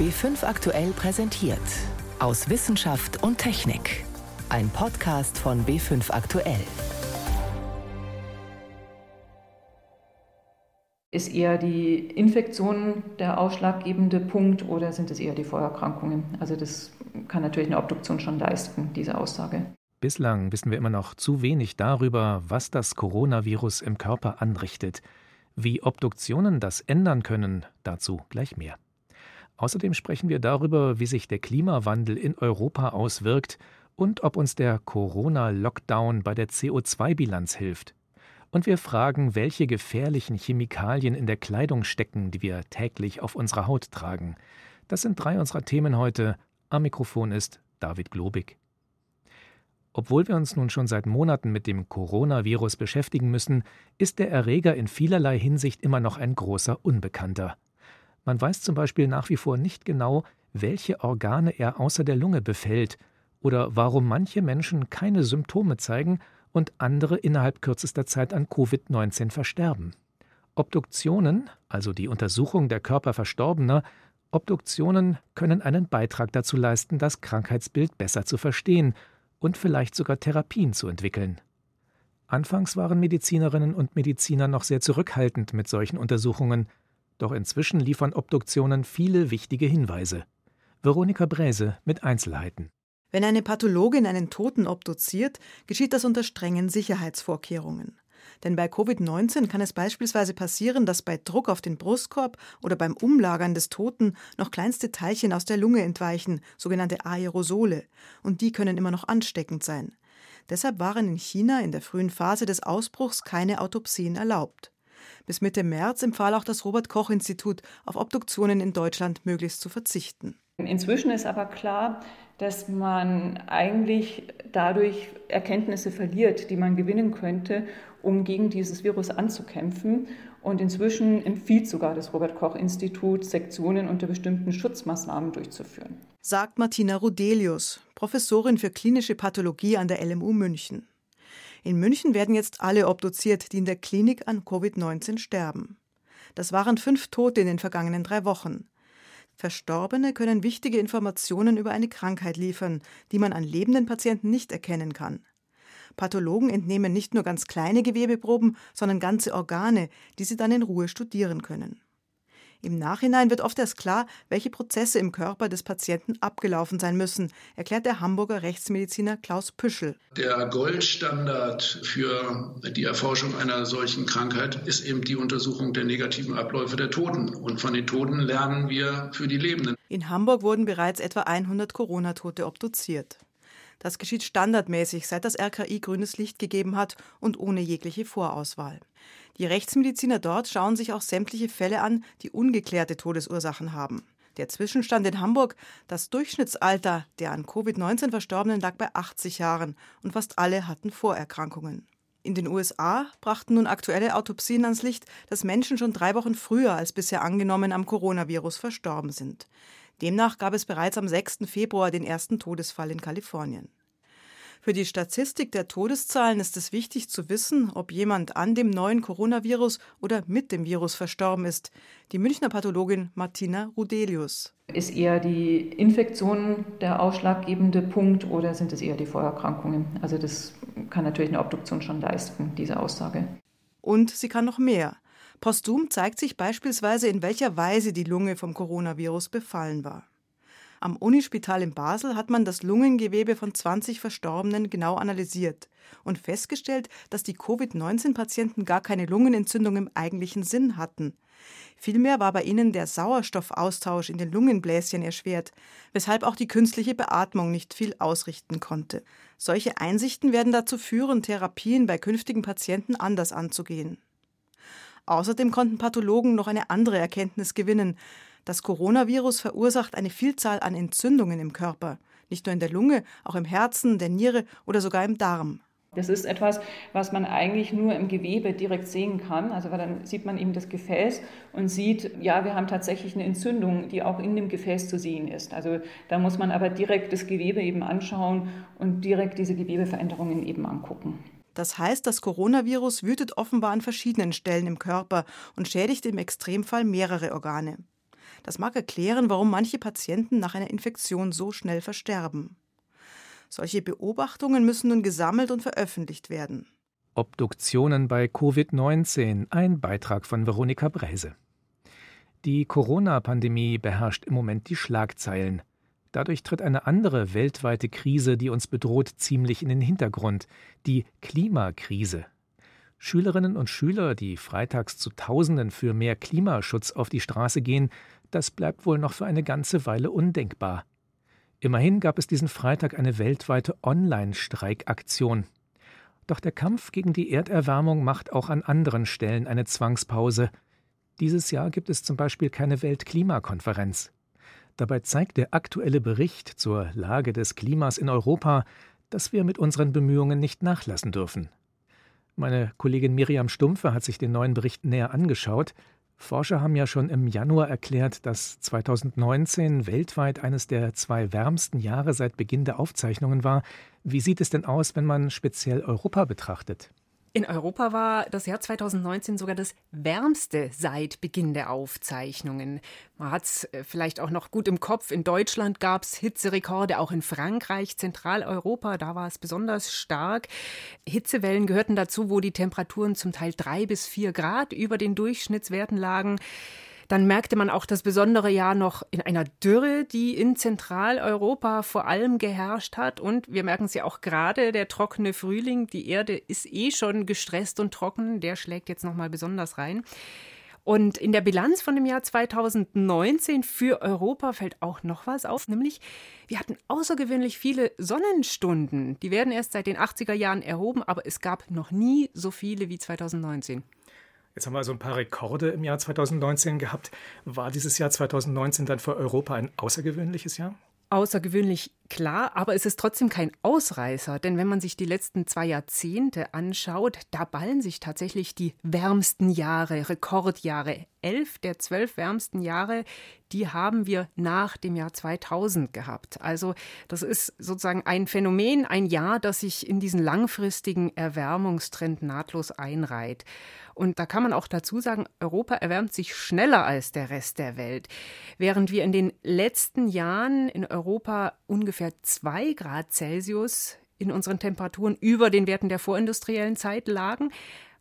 B5 aktuell präsentiert. Aus Wissenschaft und Technik. Ein Podcast von B5 aktuell. Ist eher die Infektion der ausschlaggebende Punkt oder sind es eher die Vorerkrankungen? Also das kann natürlich eine Obduktion schon leisten, diese Aussage. Bislang wissen wir immer noch zu wenig darüber, was das Coronavirus im Körper anrichtet. Wie Obduktionen das ändern können, dazu gleich mehr. Außerdem sprechen wir darüber, wie sich der Klimawandel in Europa auswirkt und ob uns der Corona-Lockdown bei der CO2-Bilanz hilft. Und wir fragen, welche gefährlichen Chemikalien in der Kleidung stecken, die wir täglich auf unserer Haut tragen. Das sind drei unserer Themen heute. Am Mikrofon ist David Globig. Obwohl wir uns nun schon seit Monaten mit dem Coronavirus beschäftigen müssen, ist der Erreger in vielerlei Hinsicht immer noch ein großer Unbekannter. Man weiß zum Beispiel nach wie vor nicht genau, welche Organe er außer der Lunge befällt oder warum manche Menschen keine Symptome zeigen und andere innerhalb kürzester Zeit an Covid-19 versterben. Obduktionen, also die Untersuchung der Körper Verstorbener, Obduktionen können einen Beitrag dazu leisten, das Krankheitsbild besser zu verstehen und vielleicht sogar Therapien zu entwickeln. Anfangs waren Medizinerinnen und Mediziner noch sehr zurückhaltend mit solchen Untersuchungen, doch inzwischen liefern Obduktionen viele wichtige Hinweise. Veronika Bräse mit Einzelheiten. Wenn eine Pathologin einen Toten obduziert, geschieht das unter strengen Sicherheitsvorkehrungen. Denn bei Covid-19 kann es beispielsweise passieren, dass bei Druck auf den Brustkorb oder beim Umlagern des Toten noch kleinste Teilchen aus der Lunge entweichen, sogenannte Aerosole, und die können immer noch ansteckend sein. Deshalb waren in China in der frühen Phase des Ausbruchs keine Autopsien erlaubt. Bis Mitte März empfahl auch das Robert Koch Institut, auf Obduktionen in Deutschland möglichst zu verzichten. Inzwischen ist aber klar, dass man eigentlich dadurch Erkenntnisse verliert, die man gewinnen könnte, um gegen dieses Virus anzukämpfen. Und inzwischen empfiehlt sogar das Robert Koch Institut, Sektionen unter bestimmten Schutzmaßnahmen durchzuführen. Sagt Martina Rudelius, Professorin für klinische Pathologie an der LMU München. In München werden jetzt alle obduziert, die in der Klinik an Covid-19 sterben. Das waren fünf Tote in den vergangenen drei Wochen. Verstorbene können wichtige Informationen über eine Krankheit liefern, die man an lebenden Patienten nicht erkennen kann. Pathologen entnehmen nicht nur ganz kleine Gewebeproben, sondern ganze Organe, die sie dann in Ruhe studieren können. Im Nachhinein wird oft erst klar, welche Prozesse im Körper des Patienten abgelaufen sein müssen, erklärt der Hamburger Rechtsmediziner Klaus Püschel. Der Goldstandard für die Erforschung einer solchen Krankheit ist eben die Untersuchung der negativen Abläufe der Toten. Und von den Toten lernen wir für die Lebenden. In Hamburg wurden bereits etwa 100 Corona-Tote obduziert. Das geschieht standardmäßig, seit das RKI grünes Licht gegeben hat und ohne jegliche Vorauswahl. Die Rechtsmediziner dort schauen sich auch sämtliche Fälle an, die ungeklärte Todesursachen haben. Der Zwischenstand in Hamburg, das Durchschnittsalter der an Covid-19 Verstorbenen lag bei 80 Jahren und fast alle hatten Vorerkrankungen. In den USA brachten nun aktuelle Autopsien ans Licht, dass Menschen schon drei Wochen früher als bisher angenommen am Coronavirus verstorben sind. Demnach gab es bereits am 6. Februar den ersten Todesfall in Kalifornien. Für die Statistik der Todeszahlen ist es wichtig zu wissen, ob jemand an dem neuen Coronavirus oder mit dem Virus verstorben ist. Die Münchner Pathologin Martina Rudelius. Ist eher die Infektion der ausschlaggebende Punkt oder sind es eher die Vorerkrankungen? Also das kann natürlich eine Obduktion schon leisten, diese Aussage. Und sie kann noch mehr. Posthum zeigt sich beispielsweise, in welcher Weise die Lunge vom Coronavirus befallen war. Am Unispital in Basel hat man das Lungengewebe von 20 Verstorbenen genau analysiert und festgestellt, dass die Covid-19-Patienten gar keine Lungenentzündung im eigentlichen Sinn hatten. Vielmehr war bei ihnen der Sauerstoffaustausch in den Lungenbläschen erschwert, weshalb auch die künstliche Beatmung nicht viel ausrichten konnte. Solche Einsichten werden dazu führen, Therapien bei künftigen Patienten anders anzugehen. Außerdem konnten Pathologen noch eine andere Erkenntnis gewinnen, das Coronavirus verursacht eine Vielzahl an Entzündungen im Körper, nicht nur in der Lunge, auch im Herzen, der Niere oder sogar im Darm. Das ist etwas, was man eigentlich nur im Gewebe direkt sehen kann. Also weil dann sieht man eben das Gefäß und sieht, ja, wir haben tatsächlich eine Entzündung, die auch in dem Gefäß zu sehen ist. Also da muss man aber direkt das Gewebe eben anschauen und direkt diese Gewebeveränderungen eben angucken. Das heißt, das Coronavirus wütet offenbar an verschiedenen Stellen im Körper und schädigt im Extremfall mehrere Organe. Das mag erklären, warum manche Patienten nach einer Infektion so schnell versterben. Solche Beobachtungen müssen nun gesammelt und veröffentlicht werden. Obduktionen bei Covid-19, ein Beitrag von Veronika Bräse. Die Corona-Pandemie beherrscht im Moment die Schlagzeilen. Dadurch tritt eine andere weltweite Krise, die uns bedroht, ziemlich in den Hintergrund, die Klimakrise. Schülerinnen und Schüler, die freitags zu Tausenden für mehr Klimaschutz auf die Straße gehen, das bleibt wohl noch für eine ganze Weile undenkbar. Immerhin gab es diesen Freitag eine weltweite Online-Streikaktion. Doch der Kampf gegen die Erderwärmung macht auch an anderen Stellen eine Zwangspause. Dieses Jahr gibt es zum Beispiel keine Weltklimakonferenz. Dabei zeigt der aktuelle Bericht zur Lage des Klimas in Europa, dass wir mit unseren Bemühungen nicht nachlassen dürfen. Meine Kollegin Miriam Stumpfe hat sich den neuen Bericht näher angeschaut. Forscher haben ja schon im Januar erklärt, dass 2019 weltweit eines der zwei wärmsten Jahre seit Beginn der Aufzeichnungen war. Wie sieht es denn aus, wenn man speziell Europa betrachtet? In Europa war das Jahr 2019 sogar das wärmste seit Beginn der Aufzeichnungen. Man hat es äh, vielleicht auch noch gut im Kopf. In Deutschland gab es Hitzerekorde, auch in Frankreich, Zentraleuropa, da war es besonders stark. Hitzewellen gehörten dazu, wo die Temperaturen zum Teil drei bis vier Grad über den Durchschnittswerten lagen. Dann merkte man auch das besondere Jahr noch in einer Dürre, die in Zentraleuropa vor allem geherrscht hat. Und wir merken es ja auch gerade, der trockene Frühling, die Erde ist eh schon gestresst und trocken, der schlägt jetzt nochmal besonders rein. Und in der Bilanz von dem Jahr 2019 für Europa fällt auch noch was auf, nämlich wir hatten außergewöhnlich viele Sonnenstunden. Die werden erst seit den 80er Jahren erhoben, aber es gab noch nie so viele wie 2019. Jetzt haben wir also ein paar Rekorde im Jahr 2019 gehabt. War dieses Jahr 2019 dann für Europa ein außergewöhnliches Jahr? Außergewöhnlich klar, aber es ist trotzdem kein Ausreißer, denn wenn man sich die letzten zwei Jahrzehnte anschaut, da ballen sich tatsächlich die wärmsten Jahre, Rekordjahre. Elf der zwölf wärmsten Jahre, die haben wir nach dem Jahr 2000 gehabt. Also das ist sozusagen ein Phänomen, ein Jahr, das sich in diesen langfristigen Erwärmungstrend nahtlos einreiht. Und da kann man auch dazu sagen, Europa erwärmt sich schneller als der Rest der Welt. Während wir in den letzten Jahren in Europa ungefähr zwei Grad Celsius in unseren Temperaturen über den Werten der vorindustriellen Zeit lagen,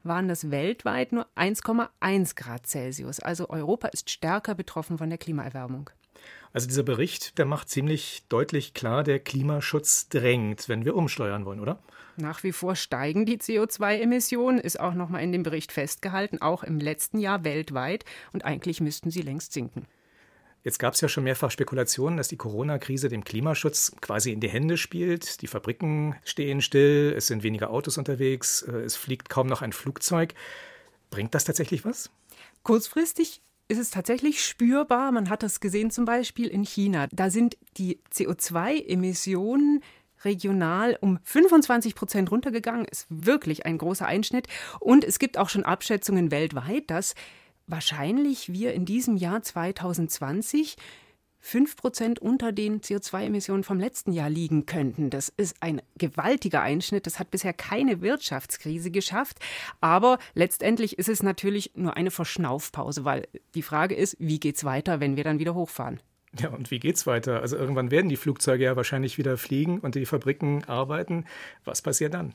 waren das weltweit nur 1,1 Grad Celsius. Also Europa ist stärker betroffen von der Klimaerwärmung. Also dieser Bericht, der macht ziemlich deutlich klar, der Klimaschutz drängt, wenn wir umsteuern wollen, oder? Nach wie vor steigen die CO2-Emissionen, ist auch nochmal in dem Bericht festgehalten, auch im letzten Jahr weltweit. Und eigentlich müssten sie längst sinken. Jetzt gab es ja schon mehrfach Spekulationen, dass die Corona-Krise dem Klimaschutz quasi in die Hände spielt. Die Fabriken stehen still, es sind weniger Autos unterwegs, äh, es fliegt kaum noch ein Flugzeug. Bringt das tatsächlich was? Kurzfristig ist es tatsächlich spürbar. Man hat das gesehen zum Beispiel in China. Da sind die CO2-Emissionen regional um 25 Prozent runtergegangen. Ist wirklich ein großer Einschnitt. Und es gibt auch schon Abschätzungen weltweit, dass wahrscheinlich wir in diesem Jahr 2020 5 Prozent unter den CO2-Emissionen vom letzten Jahr liegen könnten. Das ist ein gewaltiger Einschnitt. Das hat bisher keine Wirtschaftskrise geschafft. Aber letztendlich ist es natürlich nur eine Verschnaufpause, weil die Frage ist, wie geht es weiter, wenn wir dann wieder hochfahren? Ja, und wie geht's weiter? Also irgendwann werden die Flugzeuge ja wahrscheinlich wieder fliegen und die Fabriken arbeiten. Was passiert dann?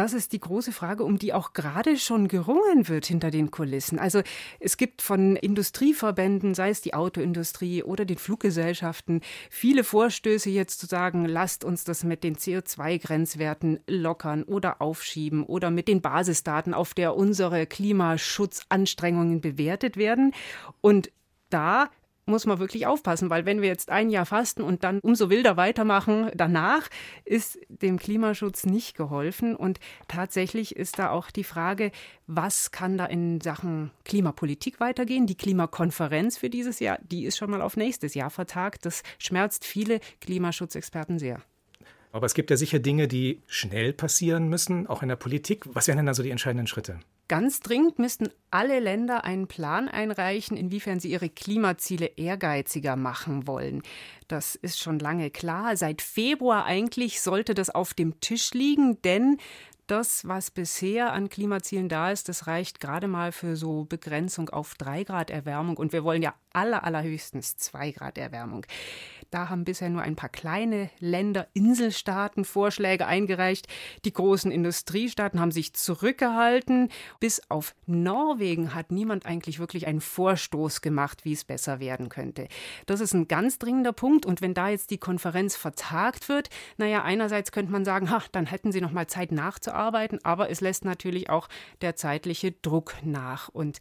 Das ist die große Frage, um die auch gerade schon gerungen wird hinter den Kulissen. Also es gibt von Industrieverbänden, sei es die Autoindustrie oder den Fluggesellschaften, viele Vorstöße jetzt zu sagen, lasst uns das mit den CO2-Grenzwerten lockern oder aufschieben oder mit den Basisdaten, auf der unsere Klimaschutzanstrengungen bewertet werden. Und da muss man wirklich aufpassen, weil wenn wir jetzt ein Jahr fasten und dann umso wilder weitermachen, danach ist dem Klimaschutz nicht geholfen. Und tatsächlich ist da auch die Frage, was kann da in Sachen Klimapolitik weitergehen? Die Klimakonferenz für dieses Jahr, die ist schon mal auf nächstes Jahr vertagt. Das schmerzt viele Klimaschutzexperten sehr. Aber es gibt ja sicher Dinge, die schnell passieren müssen, auch in der Politik. Was wären denn also die entscheidenden Schritte? Ganz dringend müssten alle Länder einen Plan einreichen, inwiefern sie ihre Klimaziele ehrgeiziger machen wollen. Das ist schon lange klar. Seit Februar eigentlich sollte das auf dem Tisch liegen, denn das, was bisher an Klimazielen da ist, das reicht gerade mal für so Begrenzung auf drei Grad Erwärmung. Und wir wollen ja aller, allerhöchstens 2 Grad Erwärmung. Da haben bisher nur ein paar kleine Länder, Inselstaaten Vorschläge eingereicht. Die großen Industriestaaten haben sich zurückgehalten. Bis auf Norwegen hat niemand eigentlich wirklich einen Vorstoß gemacht, wie es besser werden könnte. Das ist ein ganz dringender Punkt. Und wenn da jetzt die Konferenz vertagt wird, naja, einerseits könnte man sagen, ha, dann hätten sie noch mal Zeit nachzuarbeiten, aber es lässt natürlich auch der zeitliche Druck nach. Und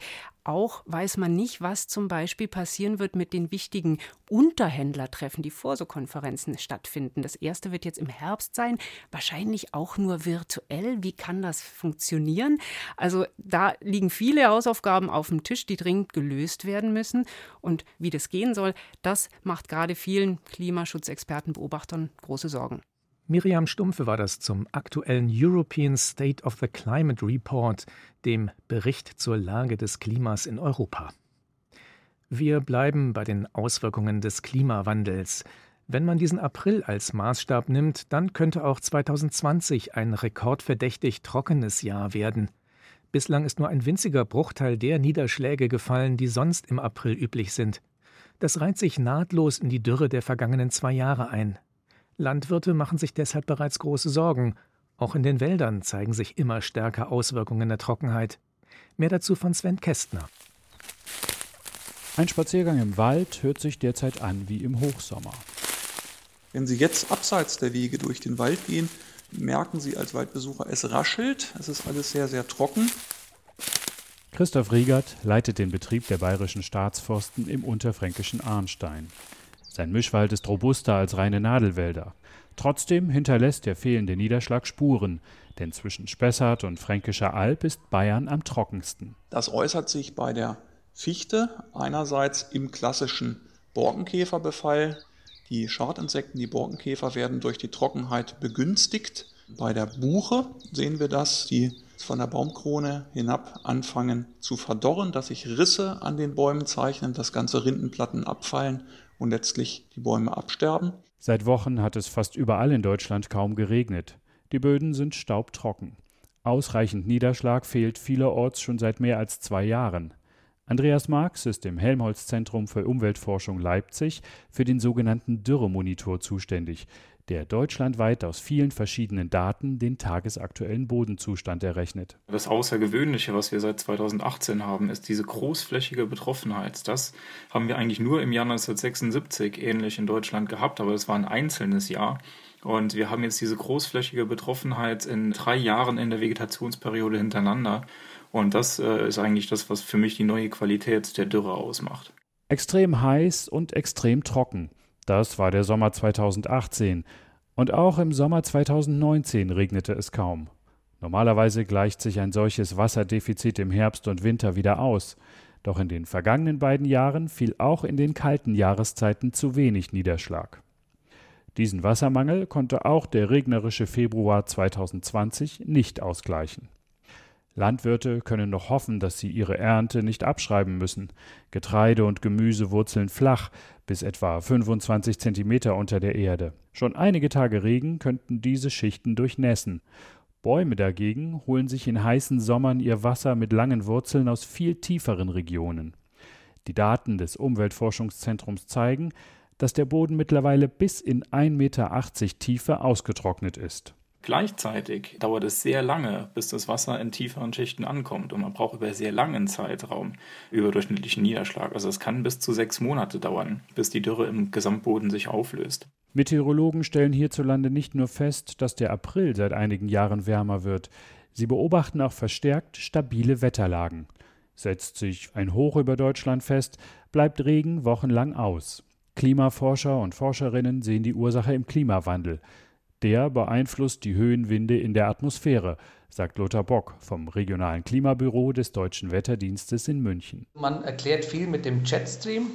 auch weiß man nicht, was zum Beispiel passieren wird mit den wichtigen Unterhändlertreffen, die vor so Konferenzen stattfinden. Das erste wird jetzt im Herbst sein, wahrscheinlich auch nur virtuell. Wie kann das funktionieren? Also da liegen viele Hausaufgaben auf dem Tisch, die dringend gelöst werden müssen. Und wie das gehen soll, das macht gerade vielen Klimaschutzexperten, Beobachtern große Sorgen. Miriam Stumpfe war das zum aktuellen European State of the Climate Report, dem Bericht zur Lage des Klimas in Europa. Wir bleiben bei den Auswirkungen des Klimawandels. Wenn man diesen April als Maßstab nimmt, dann könnte auch 2020 ein rekordverdächtig trockenes Jahr werden. Bislang ist nur ein winziger Bruchteil der Niederschläge gefallen, die sonst im April üblich sind. Das reiht sich nahtlos in die Dürre der vergangenen zwei Jahre ein. Landwirte machen sich deshalb bereits große Sorgen. Auch in den Wäldern zeigen sich immer stärker Auswirkungen der Trockenheit. Mehr dazu von Sven Kästner. Ein Spaziergang im Wald hört sich derzeit an wie im Hochsommer. Wenn Sie jetzt abseits der Wege durch den Wald gehen, merken Sie als Waldbesucher, es raschelt, es ist alles sehr, sehr trocken. Christoph Riegert leitet den Betrieb der bayerischen Staatsforsten im unterfränkischen Arnstein. Sein Mischwald ist robuster als reine Nadelwälder. Trotzdem hinterlässt der fehlende Niederschlag Spuren, denn zwischen Spessart und Fränkischer Alb ist Bayern am trockensten. Das äußert sich bei der Fichte einerseits im klassischen Borkenkäferbefall. Die Schadinsekten, die Borkenkäfer werden durch die Trockenheit begünstigt. Bei der Buche sehen wir das, die von der Baumkrone hinab anfangen zu verdorren, dass sich Risse an den Bäumen zeichnen, dass ganze Rindenplatten abfallen und letztlich die Bäume absterben. Seit Wochen hat es fast überall in Deutschland kaum geregnet. Die Böden sind staubtrocken. Ausreichend Niederschlag fehlt vielerorts schon seit mehr als zwei Jahren. Andreas Marx ist im Helmholtz-Zentrum für Umweltforschung Leipzig für den sogenannten Dürremonitor zuständig, der deutschlandweit aus vielen verschiedenen Daten den tagesaktuellen Bodenzustand errechnet. Das Außergewöhnliche, was wir seit 2018 haben, ist diese großflächige Betroffenheit. Das haben wir eigentlich nur im Jahr 1976 ähnlich in Deutschland gehabt, aber es war ein einzelnes Jahr. Und wir haben jetzt diese großflächige Betroffenheit in drei Jahren in der Vegetationsperiode hintereinander. Und das äh, ist eigentlich das, was für mich die neue Qualität der Dürre ausmacht. Extrem heiß und extrem trocken. Das war der Sommer 2018. Und auch im Sommer 2019 regnete es kaum. Normalerweise gleicht sich ein solches Wasserdefizit im Herbst und Winter wieder aus. Doch in den vergangenen beiden Jahren fiel auch in den kalten Jahreszeiten zu wenig Niederschlag. Diesen Wassermangel konnte auch der regnerische Februar 2020 nicht ausgleichen. Landwirte können noch hoffen, dass sie ihre Ernte nicht abschreiben müssen. Getreide und Gemüse wurzeln flach, bis etwa 25 Zentimeter unter der Erde. Schon einige Tage Regen könnten diese Schichten durchnässen. Bäume dagegen holen sich in heißen Sommern ihr Wasser mit langen Wurzeln aus viel tieferen Regionen. Die Daten des Umweltforschungszentrums zeigen, dass der Boden mittlerweile bis in 1,80 Meter Tiefe ausgetrocknet ist. Gleichzeitig dauert es sehr lange, bis das Wasser in tieferen Schichten ankommt und man braucht über sehr langen Zeitraum überdurchschnittlichen Niederschlag. Also es kann bis zu sechs Monate dauern, bis die Dürre im Gesamtboden sich auflöst. Meteorologen stellen hierzulande nicht nur fest, dass der April seit einigen Jahren wärmer wird, sie beobachten auch verstärkt stabile Wetterlagen. Setzt sich ein Hoch über Deutschland fest, bleibt Regen wochenlang aus. Klimaforscher und Forscherinnen sehen die Ursache im Klimawandel. Der beeinflusst die Höhenwinde in der Atmosphäre, sagt Lothar Bock vom regionalen Klimabüro des Deutschen Wetterdienstes in München. Man erklärt viel mit dem Jetstream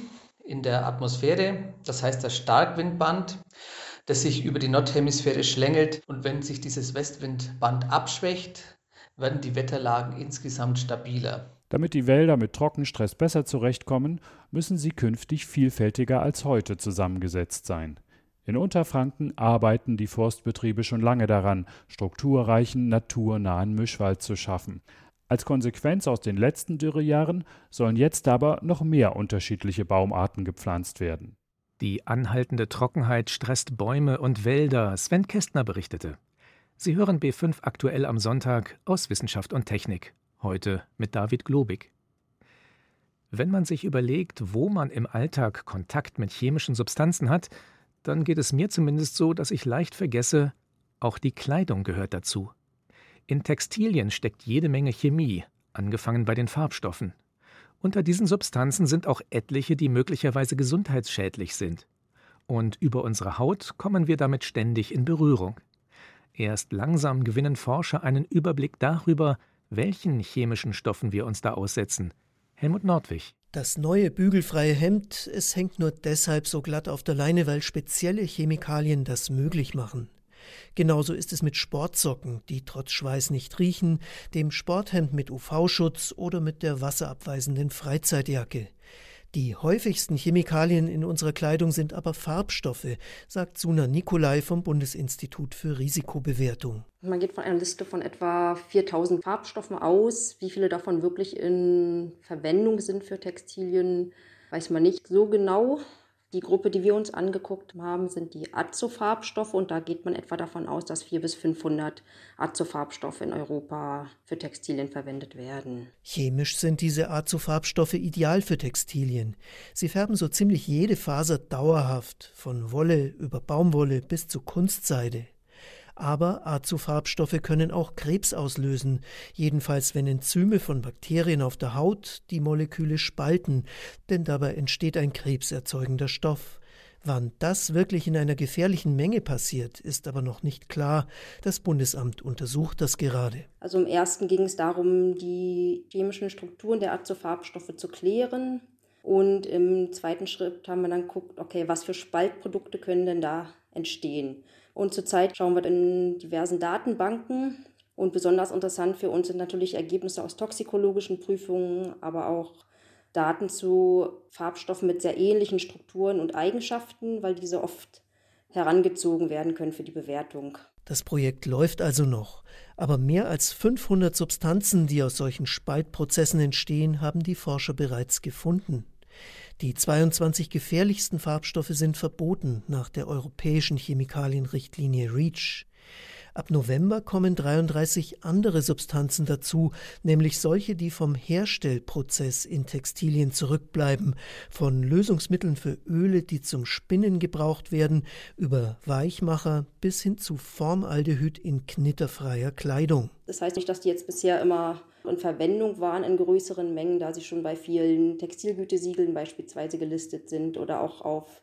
in der Atmosphäre, das heißt das Starkwindband, das sich über die Nordhemisphäre schlängelt. Und wenn sich dieses Westwindband abschwächt, werden die Wetterlagen insgesamt stabiler. Damit die Wälder mit Trockenstress besser zurechtkommen, müssen sie künftig vielfältiger als heute zusammengesetzt sein. In Unterfranken arbeiten die Forstbetriebe schon lange daran, strukturreichen, naturnahen Mischwald zu schaffen. Als Konsequenz aus den letzten Dürrejahren sollen jetzt aber noch mehr unterschiedliche Baumarten gepflanzt werden. Die anhaltende Trockenheit stresst Bäume und Wälder, Sven Kästner berichtete. Sie hören B5 aktuell am Sonntag aus Wissenschaft und Technik. Heute mit David Globig. Wenn man sich überlegt, wo man im Alltag Kontakt mit chemischen Substanzen hat, dann geht es mir zumindest so, dass ich leicht vergesse, auch die Kleidung gehört dazu. In Textilien steckt jede Menge Chemie, angefangen bei den Farbstoffen. Unter diesen Substanzen sind auch etliche, die möglicherweise gesundheitsschädlich sind. Und über unsere Haut kommen wir damit ständig in Berührung. Erst langsam gewinnen Forscher einen Überblick darüber, welchen chemischen Stoffen wir uns da aussetzen. Helmut Nordwig. Das neue bügelfreie Hemd, es hängt nur deshalb so glatt auf der Leine, weil spezielle Chemikalien das möglich machen. Genauso ist es mit Sportsocken, die trotz Schweiß nicht riechen, dem Sporthemd mit UV-Schutz oder mit der wasserabweisenden Freizeitjacke. Die häufigsten Chemikalien in unserer Kleidung sind aber Farbstoffe, sagt Suna Nikolai vom Bundesinstitut für Risikobewertung. Man geht von einer Liste von etwa 4000 Farbstoffen aus. Wie viele davon wirklich in Verwendung sind für Textilien, weiß man nicht so genau. Die Gruppe, die wir uns angeguckt haben, sind die Azofarbstoffe und da geht man etwa davon aus, dass 400 bis 500 Azofarbstoffe in Europa für Textilien verwendet werden. Chemisch sind diese Azofarbstoffe ideal für Textilien. Sie färben so ziemlich jede Faser dauerhaft, von Wolle über Baumwolle bis zu Kunstseide. Aber Azofarbstoffe können auch Krebs auslösen, jedenfalls wenn Enzyme von Bakterien auf der Haut die Moleküle spalten, denn dabei entsteht ein krebserzeugender Stoff. Wann das wirklich in einer gefährlichen Menge passiert, ist aber noch nicht klar. Das Bundesamt untersucht das gerade. Also im ersten ging es darum, die chemischen Strukturen der Azofarbstoffe zu klären. Und im zweiten Schritt haben wir dann geguckt, okay, was für Spaltprodukte können denn da entstehen? Und zurzeit schauen wir in diversen Datenbanken. Und besonders interessant für uns sind natürlich Ergebnisse aus toxikologischen Prüfungen, aber auch Daten zu Farbstoffen mit sehr ähnlichen Strukturen und Eigenschaften, weil diese oft herangezogen werden können für die Bewertung. Das Projekt läuft also noch, aber mehr als 500 Substanzen, die aus solchen Spaltprozessen entstehen, haben die Forscher bereits gefunden. Die 22 gefährlichsten Farbstoffe sind verboten nach der europäischen Chemikalienrichtlinie REACH. Ab November kommen 33 andere Substanzen dazu, nämlich solche, die vom Herstellprozess in Textilien zurückbleiben, von Lösungsmitteln für Öle, die zum Spinnen gebraucht werden, über Weichmacher bis hin zu Formaldehyd in knitterfreier Kleidung. Das heißt nicht, dass die jetzt bisher immer in Verwendung waren in größeren Mengen, da sie schon bei vielen Textilgütesiegeln beispielsweise gelistet sind oder auch auf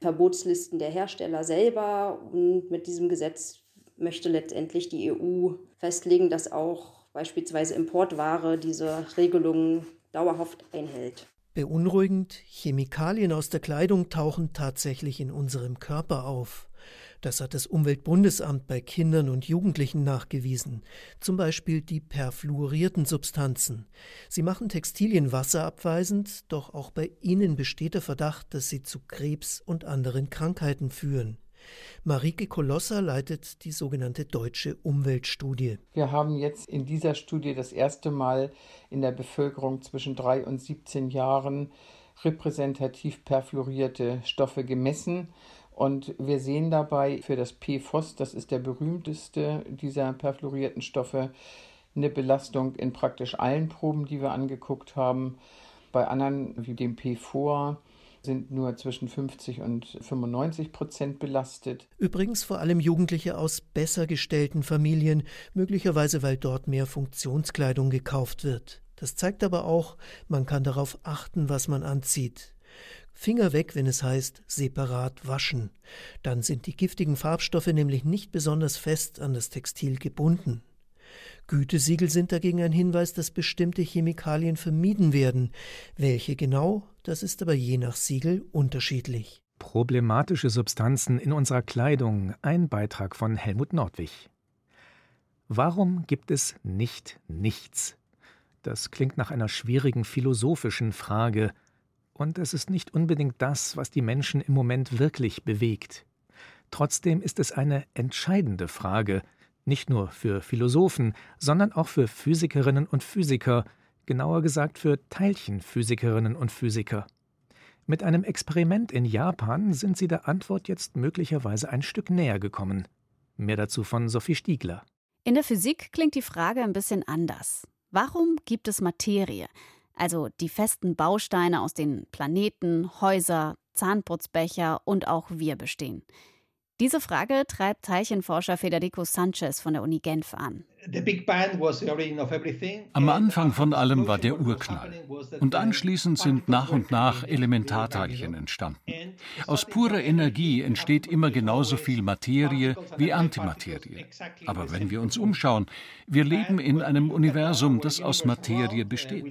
Verbotslisten der Hersteller selber. Und mit diesem Gesetz möchte letztendlich die EU festlegen, dass auch beispielsweise Importware diese Regelungen dauerhaft einhält. Beunruhigend, Chemikalien aus der Kleidung tauchen tatsächlich in unserem Körper auf. Das hat das Umweltbundesamt bei Kindern und Jugendlichen nachgewiesen. Zum Beispiel die perfluorierten Substanzen. Sie machen Textilien wasserabweisend, doch auch bei ihnen besteht der Verdacht, dass sie zu Krebs und anderen Krankheiten führen. Marike Kolosser leitet die sogenannte Deutsche Umweltstudie. Wir haben jetzt in dieser Studie das erste Mal in der Bevölkerung zwischen drei und 17 Jahren repräsentativ perfluorierte Stoffe gemessen und wir sehen dabei für das PFOS, das ist der berühmteste dieser perfluorierten Stoffe, eine Belastung in praktisch allen Proben, die wir angeguckt haben. Bei anderen wie dem PFOA sind nur zwischen 50 und 95 Prozent belastet. Übrigens vor allem Jugendliche aus besser gestellten Familien, möglicherweise weil dort mehr Funktionskleidung gekauft wird. Das zeigt aber auch, man kann darauf achten, was man anzieht. Finger weg, wenn es heißt separat waschen. Dann sind die giftigen Farbstoffe nämlich nicht besonders fest an das Textil gebunden. Gütesiegel sind dagegen ein Hinweis, dass bestimmte Chemikalien vermieden werden. Welche genau, das ist aber je nach Siegel unterschiedlich. Problematische Substanzen in unserer Kleidung. Ein Beitrag von Helmut Nordwig. Warum gibt es nicht nichts? Das klingt nach einer schwierigen philosophischen Frage, und es ist nicht unbedingt das, was die Menschen im Moment wirklich bewegt. Trotzdem ist es eine entscheidende Frage, Nicht nur für Philosophen, sondern auch für Physikerinnen und Physiker, genauer gesagt für Teilchenphysikerinnen und Physiker. Mit einem Experiment in Japan sind sie der Antwort jetzt möglicherweise ein Stück näher gekommen. Mehr dazu von Sophie Stiegler. In der Physik klingt die Frage ein bisschen anders. Warum gibt es Materie? Also die festen Bausteine, aus denen Planeten, Häuser, Zahnputzbecher und auch wir bestehen. Diese Frage treibt Teilchenforscher Federico Sanchez von der Uni Genf an. Am Anfang von allem war der Urknall. Und anschließend sind nach und nach Elementarteilchen entstanden. Aus purer Energie entsteht immer genauso viel Materie wie Antimaterie. Aber wenn wir uns umschauen, wir leben in einem Universum, das aus Materie besteht.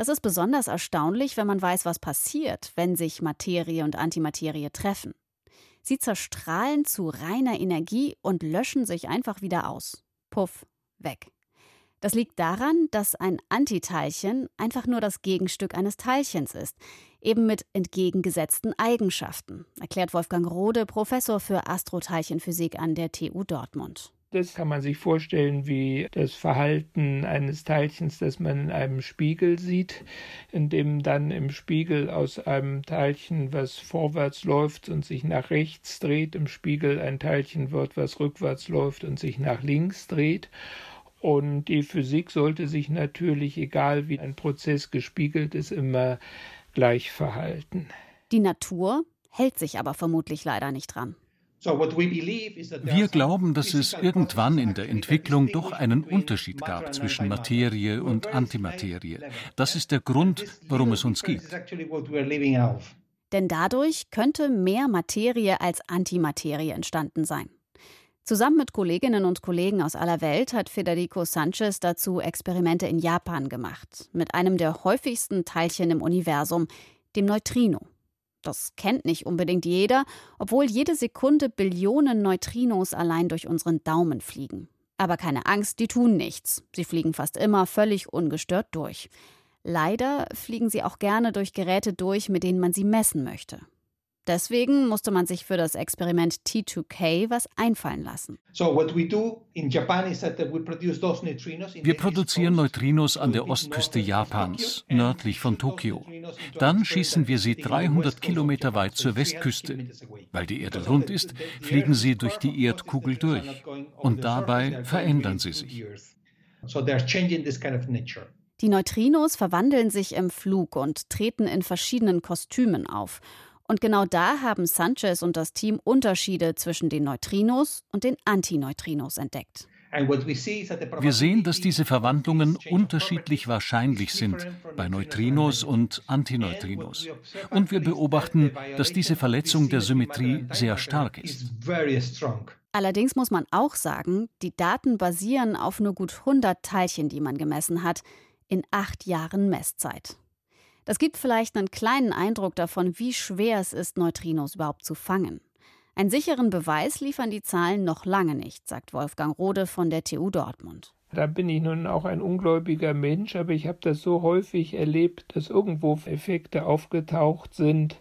Das ist besonders erstaunlich, wenn man weiß, was passiert, wenn sich Materie und Antimaterie treffen. Sie zerstrahlen zu reiner Energie und löschen sich einfach wieder aus. Puff, weg. Das liegt daran, dass ein Antiteilchen einfach nur das Gegenstück eines Teilchens ist, eben mit entgegengesetzten Eigenschaften, erklärt Wolfgang Rode, Professor für Astroteilchenphysik an der TU Dortmund. Das kann man sich vorstellen wie das Verhalten eines Teilchens, das man in einem Spiegel sieht, in dem dann im Spiegel aus einem Teilchen, was vorwärts läuft und sich nach rechts dreht, im Spiegel ein Teilchen wird, was rückwärts läuft und sich nach links dreht. Und die Physik sollte sich natürlich, egal wie ein Prozess gespiegelt ist, immer gleich verhalten. Die Natur hält sich aber vermutlich leider nicht dran. Wir glauben, dass es irgendwann in der Entwicklung doch einen Unterschied gab zwischen Materie und Antimaterie. Das ist der Grund, warum es uns gibt. Denn dadurch könnte mehr Materie als Antimaterie entstanden sein. Zusammen mit Kolleginnen und Kollegen aus aller Welt hat Federico Sanchez dazu Experimente in Japan gemacht, mit einem der häufigsten Teilchen im Universum, dem Neutrino. Das kennt nicht unbedingt jeder, obwohl jede Sekunde Billionen Neutrinos allein durch unseren Daumen fliegen. Aber keine Angst, die tun nichts. Sie fliegen fast immer völlig ungestört durch. Leider fliegen sie auch gerne durch Geräte durch, mit denen man sie messen möchte. Deswegen musste man sich für das Experiment T2K was einfallen lassen. Wir produzieren Neutrinos an der Ostküste Japans, nördlich von Tokio. Dann schießen wir sie 300 Kilometer weit zur Westküste. Weil die Erde rund ist, fliegen sie durch die Erdkugel durch. Und dabei verändern sie sich. Die Neutrinos verwandeln sich im Flug und treten in verschiedenen Kostümen auf. Und genau da haben Sanchez und das Team Unterschiede zwischen den Neutrinos und den Antineutrinos entdeckt. Wir sehen, dass diese Verwandlungen unterschiedlich wahrscheinlich sind bei Neutrinos und Antineutrinos. Und wir beobachten, dass diese Verletzung der Symmetrie sehr stark ist. Allerdings muss man auch sagen, die Daten basieren auf nur gut 100 Teilchen, die man gemessen hat, in acht Jahren Messzeit. Das gibt vielleicht einen kleinen Eindruck davon, wie schwer es ist, Neutrinos überhaupt zu fangen. Einen sicheren Beweis liefern die Zahlen noch lange nicht, sagt Wolfgang Rode von der TU Dortmund. Da bin ich nun auch ein ungläubiger Mensch, aber ich habe das so häufig erlebt, dass irgendwo Effekte aufgetaucht sind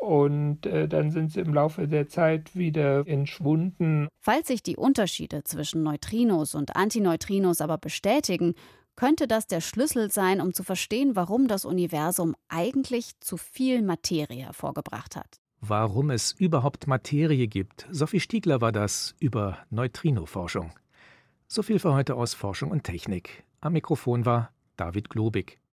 und äh, dann sind sie im Laufe der Zeit wieder entschwunden. Falls sich die Unterschiede zwischen Neutrinos und Antineutrinos aber bestätigen, könnte das der Schlüssel sein, um zu verstehen, warum das Universum eigentlich zu viel Materie hervorgebracht hat. Warum es überhaupt Materie gibt, Sophie Stiegler war das über Neutrino-Forschung. So viel für heute aus Forschung und Technik. Am Mikrofon war David Globig.